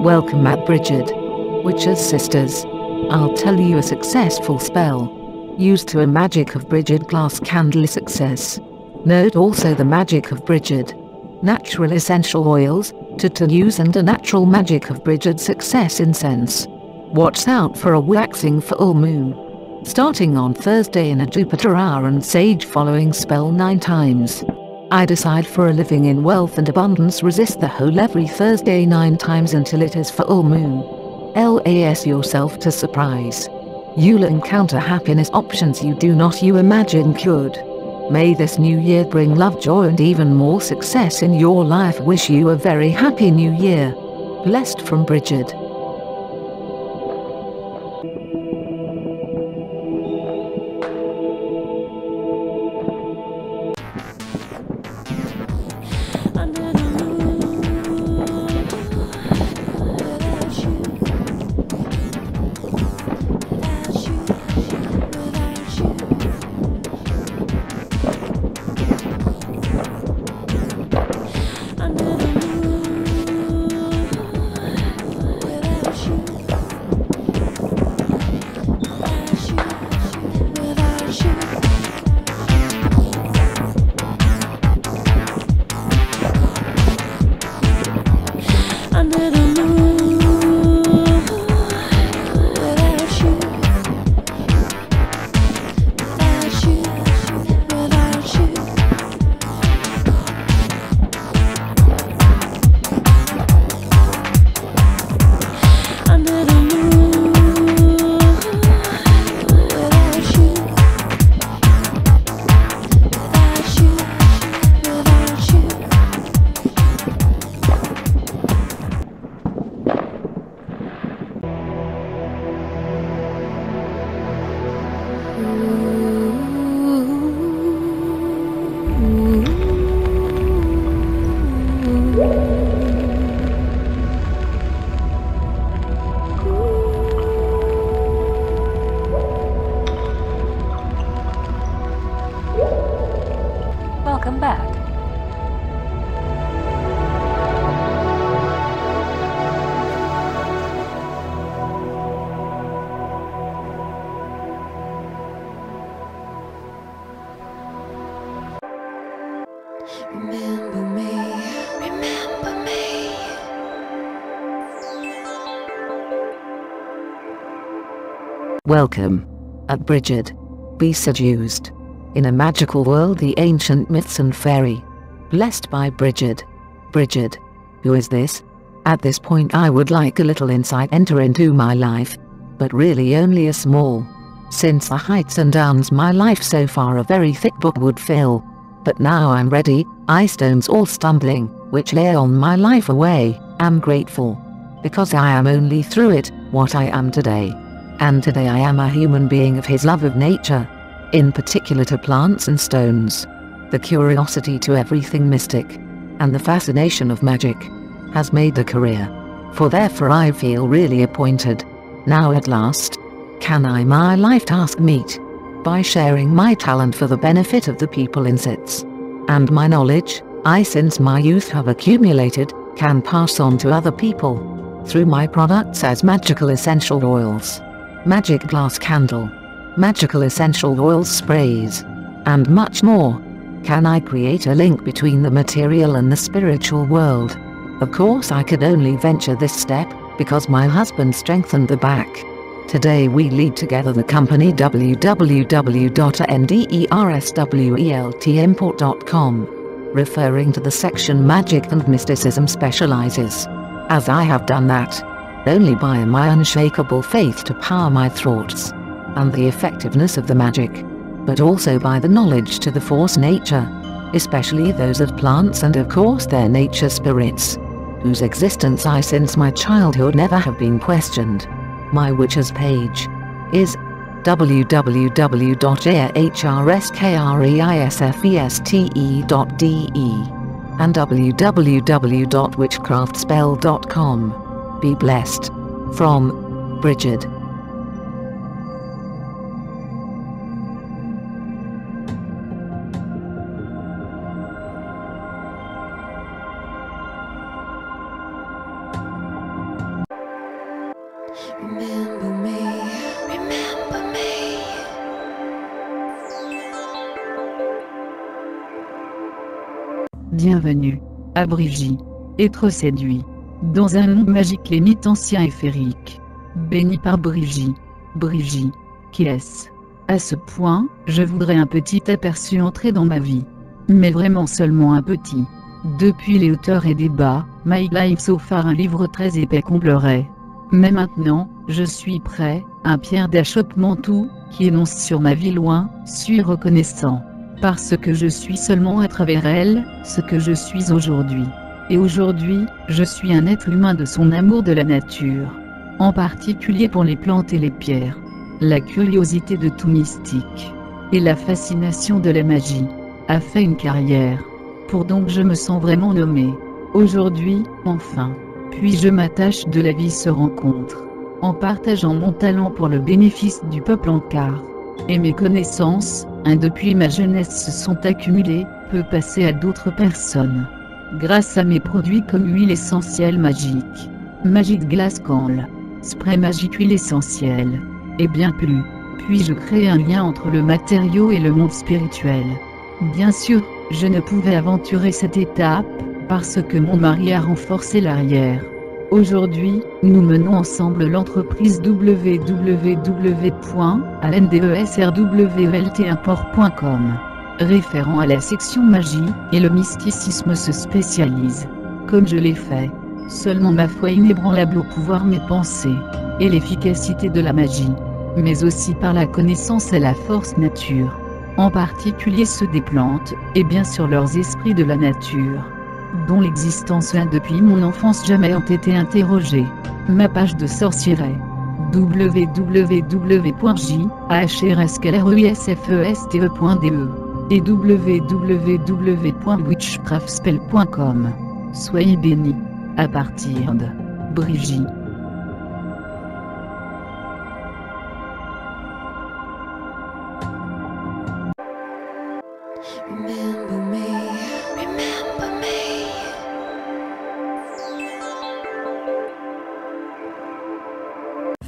Welcome at Bridget. Witches Sisters. I'll tell you a successful spell. Used to a magic of Bridget glass candle success. Note also the magic of Bridget. Natural essential oils, to to use and a natural magic of Bridget success incense. Watch out for a waxing full moon. Starting on Thursday in a Jupiter hour and sage following spell 9 times. I decide for a living in wealth and abundance resist the whole every Thursday 9 times until it is full moon. LAS yourself to surprise. You'll encounter happiness options you do not you imagine could. May this new year bring love, joy and even more success in your life. Wish you a very happy new year. Blessed from Brigid. Welcome. At Brigid. Be seduced. In a magical world the ancient myths and fairy. Blessed by Brigid. Brigid. Who is this? At this point I would like a little insight enter into my life. But really only a small. Since the heights and downs my life so far a very thick book would fill. But now I'm ready, I stones all stumbling, which lay on my life away, am grateful. Because I am only through it, what I am today. And today I am a human being of his love of nature. In particular to plants and stones. The curiosity to everything mystic. And the fascination of magic. Has made a career. For therefore I feel really appointed. Now at last. Can I my life task meet? By sharing my talent for the benefit of the people in sits. And my knowledge, I since my youth have accumulated, can pass on to other people. Through my products as magical essential oils. Magic glass candle. Magical essential oil sprays. And much more. Can I create a link between the material and the spiritual world? Of course I could only venture this step, because my husband strengthened the back. Today we lead together the company www.ndersweltimport.com. Referring to the section Magic and Mysticism specializes. As I have done that. Only by my unshakable faith to power my thoughts. And the effectiveness of the magic. But also by the knowledge to the force nature. Especially those of plants and of course their nature spirits. Whose existence I since my childhood never have been questioned. My witches page is www.ahrskeisfeste.de and www.witchcraftspell.com. Be blessed. From Brigid. Remember me. Remember me. Bienvenue, à Brigie. Être séduit. Dans un monde magique les mythes anciens et féeriques. Béni par Brigie. Brigie. Qui est-ce? À ce point, je voudrais un petit aperçu entrer dans ma vie. Mais vraiment seulement un petit. Depuis les hauteurs et des bas, My Life So Far un livre très épais comblerait. Mais maintenant, je suis prêt, un pierre d'achoppement tout, qui énonce sur ma vie loin, suis reconnaissant. Parce que je suis seulement à travers elle, ce que je suis aujourd'hui. Et aujourd'hui, je suis un être humain de son amour de la nature. En particulier pour les plantes et les pierres. La curiosité de tout mystique. Et la fascination de la magie. A fait une carrière. Pour donc je me sens vraiment nommé. Aujourd'hui, enfin. Puis je m'attache de la vie se rencontre. En partageant mon talent pour le bénéfice du peuple en quart. Et mes connaissances, hein, depuis ma jeunesse se sont accumulées, peut passer à d'autres personnes grâce à mes produits comme huile essentielle magique, magique glace call, spray magique huile essentielle, et bien plus. Puis-je créer un lien entre le matériau et le monde spirituel? Bien sûr, je ne pouvais aventurer cette étape, parce que mon mari a renforcé l'arrière. Aujourd'hui, nous menons ensemble l'entreprise ww.andesrwtimport.com référant à la section magie, et le mysticisme se spécialise. Comme je l'ai fait. Seulement ma foi inébranlable au pouvoir mes pensées, et l'efficacité de la magie, mais aussi par la connaissance et la force nature, en particulier ceux des plantes, et bien sûr leurs esprits de la nature, dont l'existence a depuis mon enfance jamais ont été interrogée. Ma page de sorcière est www.jhrsklrusfeste.de et www.witchcraftspell.com. Soyez bénis. À partir de Brigitte.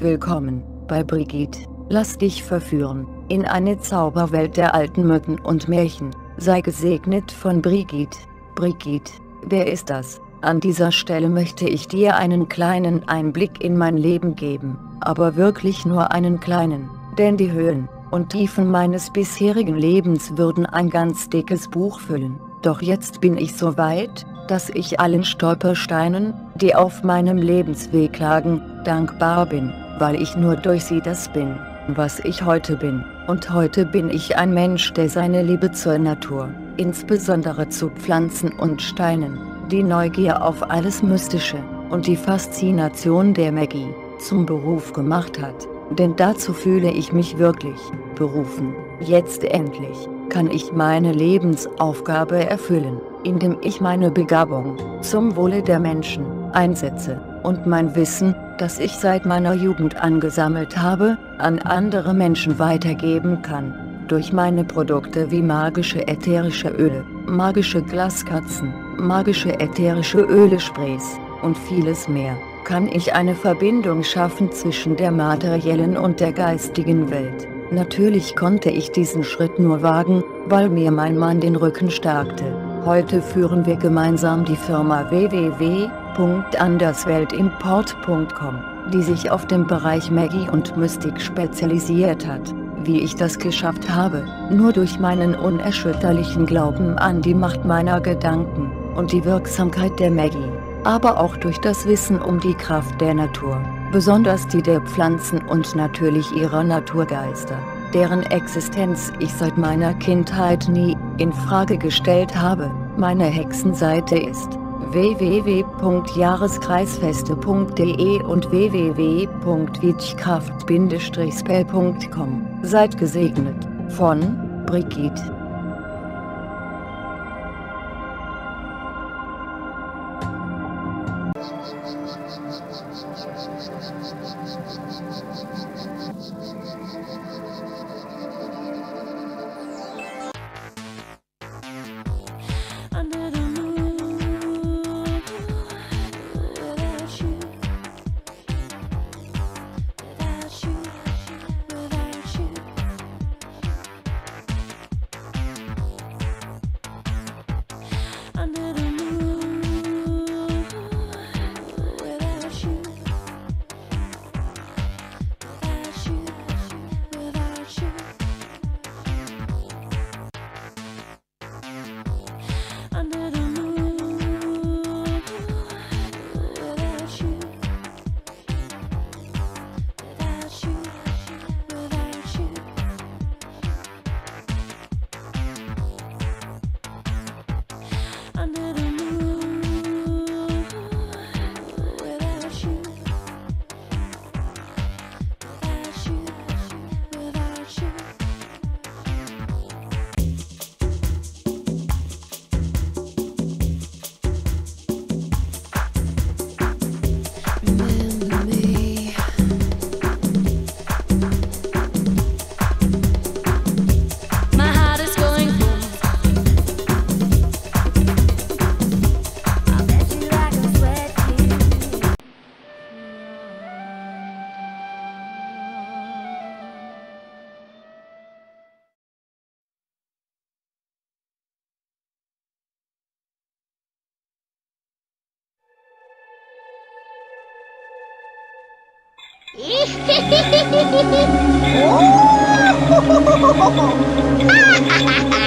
Willkommen bei Brigitte. Lass dich verführen in eine Zauberwelt der alten Mythen und Märchen. Sei gesegnet von Brigitte. Brigitte, wer ist das? An dieser Stelle möchte ich dir einen kleinen Einblick in mein Leben geben, aber wirklich nur einen kleinen, denn die Höhen und Tiefen meines bisherigen Lebens würden ein ganz dickes Buch füllen. Doch jetzt bin ich so weit, dass ich allen Stolpersteinen, die auf meinem Lebensweg lagen, dankbar bin, weil ich nur durch sie das bin, was ich heute bin. Und heute bin ich ein Mensch, der seine Liebe zur Natur, insbesondere zu Pflanzen und Steinen, die Neugier auf alles Mystische und die Faszination der Magie zum Beruf gemacht hat. Denn dazu fühle ich mich wirklich berufen. Jetzt endlich kann ich meine Lebensaufgabe erfüllen, indem ich meine Begabung zum Wohle der Menschen einsetze und mein Wissen, das ich seit meiner Jugend angesammelt habe, an andere Menschen weitergeben kann. Durch meine Produkte wie magische ätherische Öle, magische Glaskatzen, magische ätherische Ölesprays und vieles mehr kann ich eine Verbindung schaffen zwischen der materiellen und der geistigen Welt. Natürlich konnte ich diesen Schritt nur wagen, weil mir mein Mann den Rücken stärkte. Heute führen wir gemeinsam die Firma www.andersweltimport.com, die sich auf den Bereich Magie und Mystik spezialisiert hat. Wie ich das geschafft habe, nur durch meinen unerschütterlichen Glauben an die Macht meiner Gedanken und die Wirksamkeit der Magie aber auch durch das Wissen um die Kraft der Natur, besonders die der Pflanzen und natürlich ihrer Naturgeister, deren Existenz ich seit meiner Kindheit nie in Frage gestellt habe. Meine Hexenseite ist www.jahreskreisfeste.de und www.witchkraft-spell.com. Seid gesegnet von Brigitte. oh!